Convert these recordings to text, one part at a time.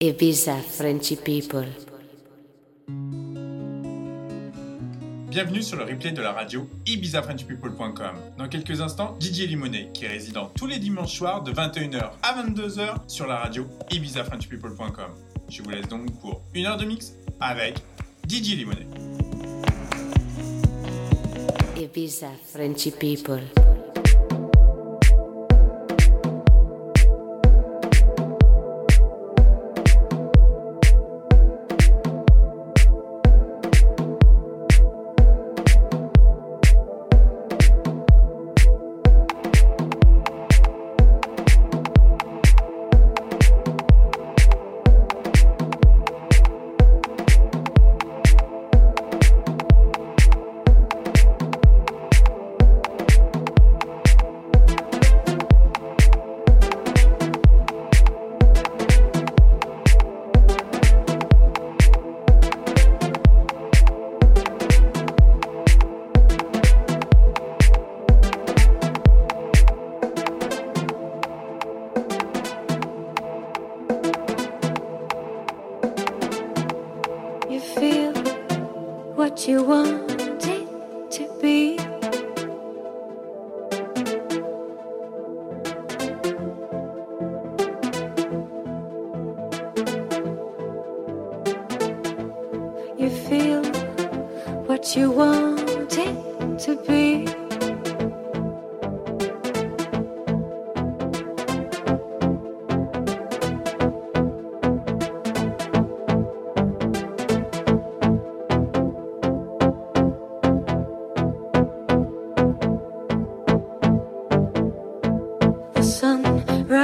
Ibiza Frenchy People. Bienvenue sur le replay de la radio ibizafrenchpeople.com. Dans quelques instants, Didier Limonet, qui est résident tous les dimanches soirs de 21h à 22h sur la radio ibizafrenchpeople.com. Je vous laisse donc pour une heure de mix avec Didier Limonet. Ibiza Frenchy People.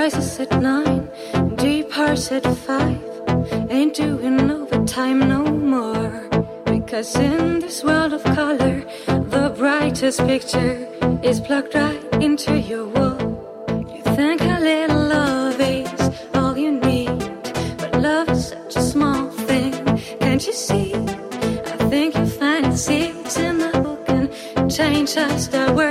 Rises at nine, departs at five. Ain't doing overtime no more. Because in this world of color, the brightest picture is plugged right into your wall. You think a little love is all you need, but love is such a small thing. Can't you see? I think you find it seeds in the book and change just the words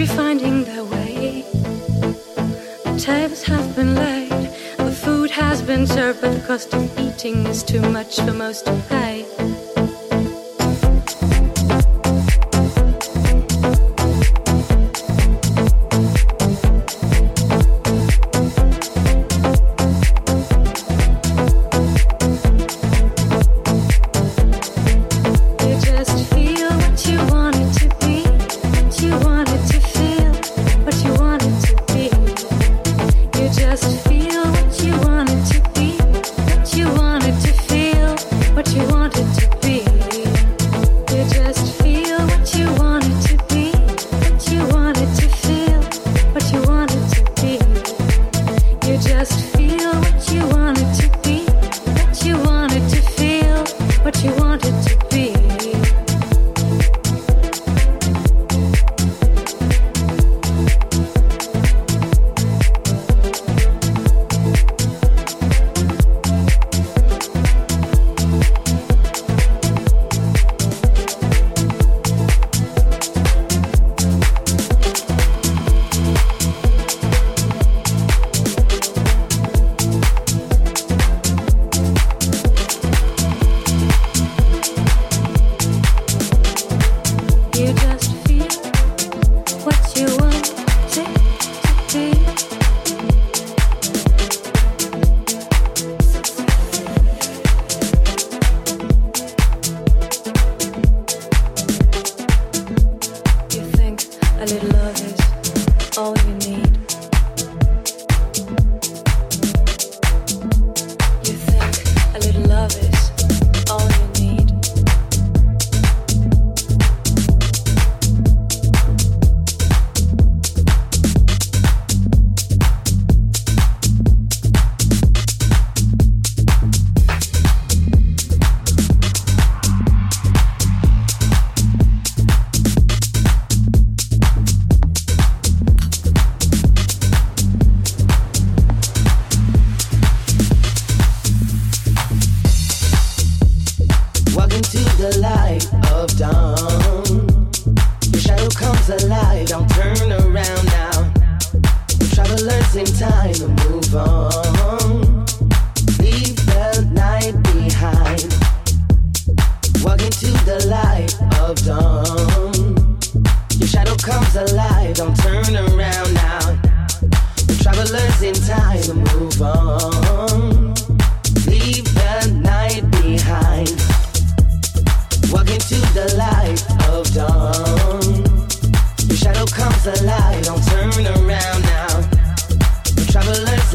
be finding their way. The tables have been laid, the food has been served, but the cost of eating is too much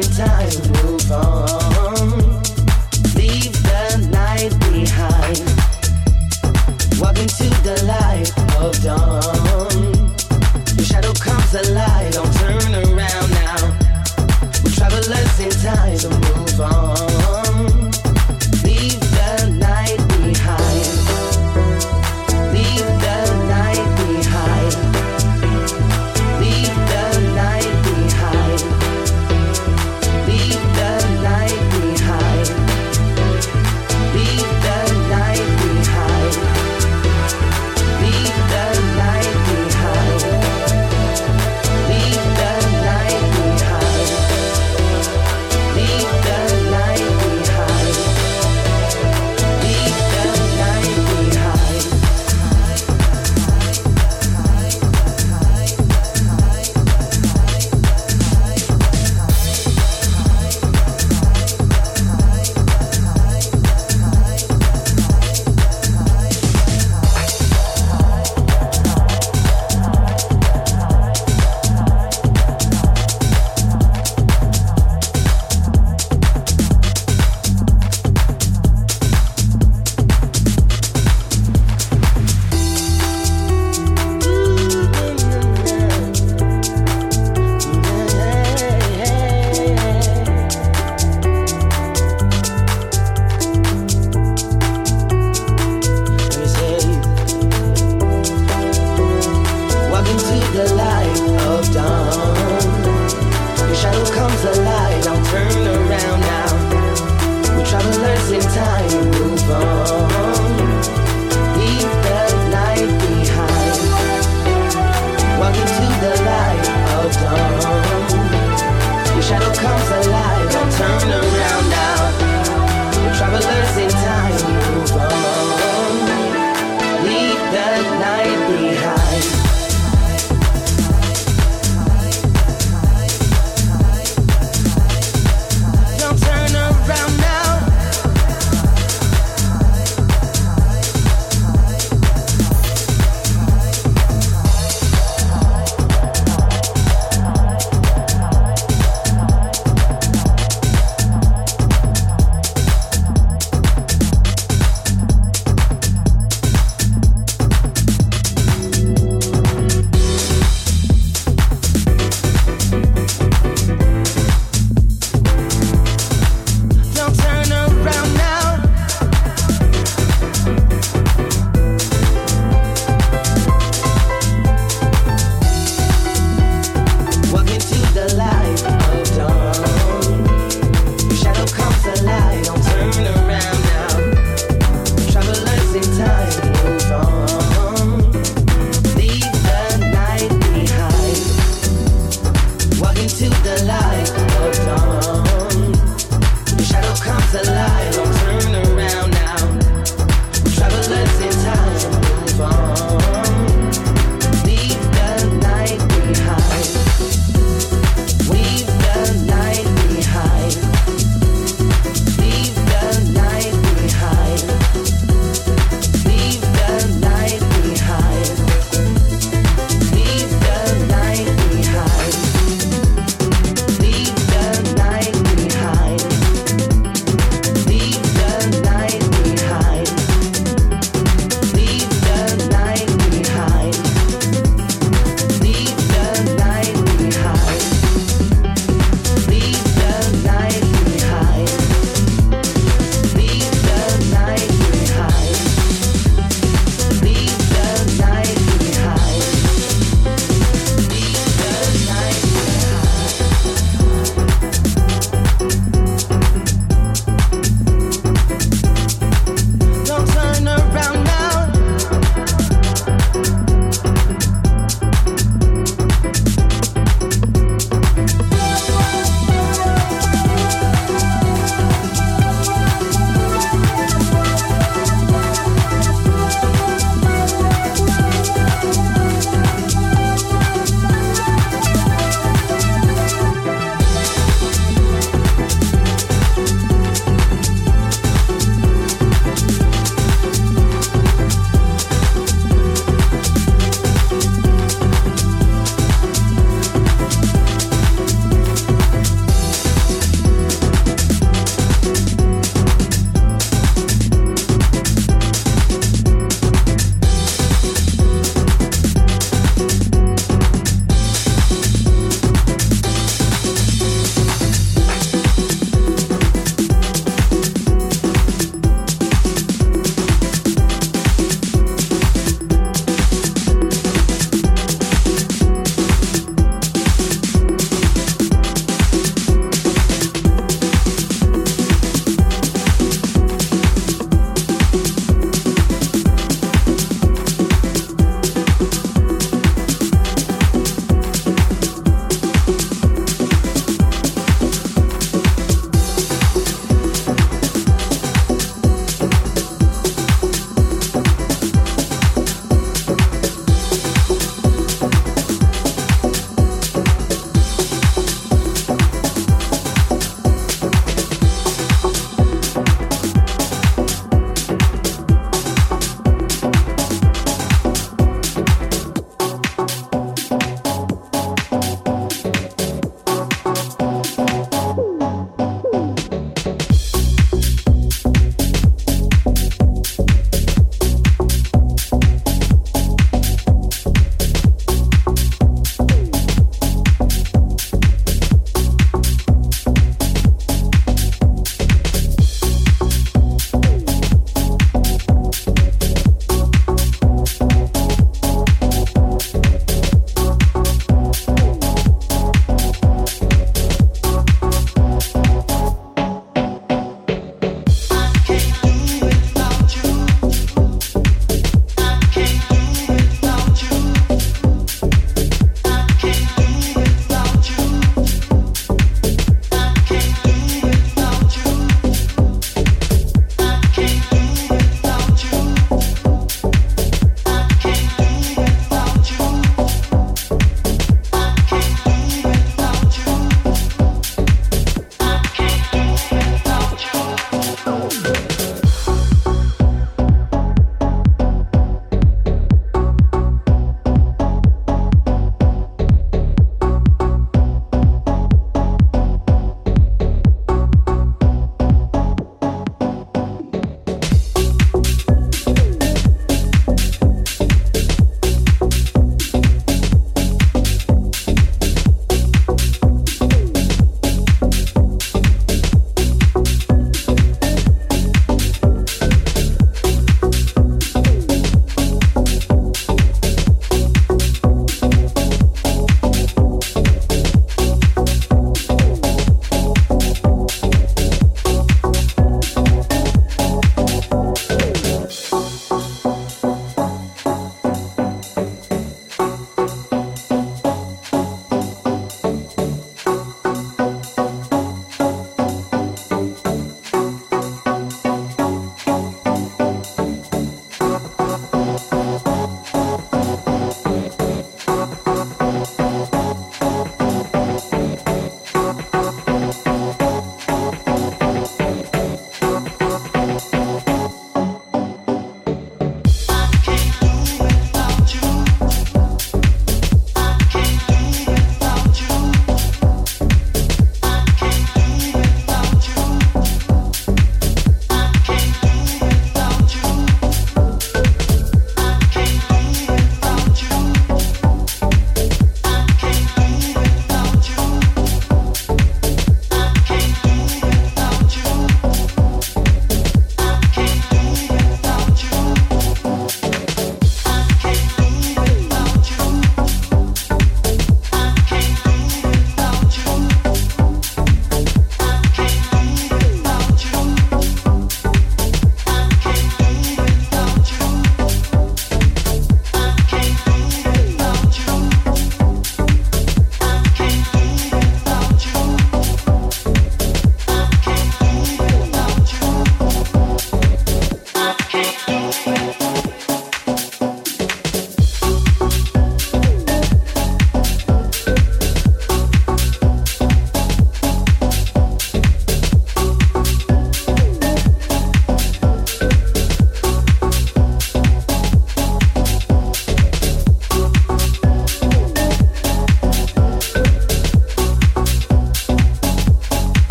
in time time move on.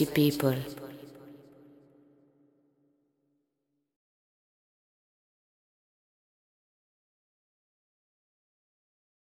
People.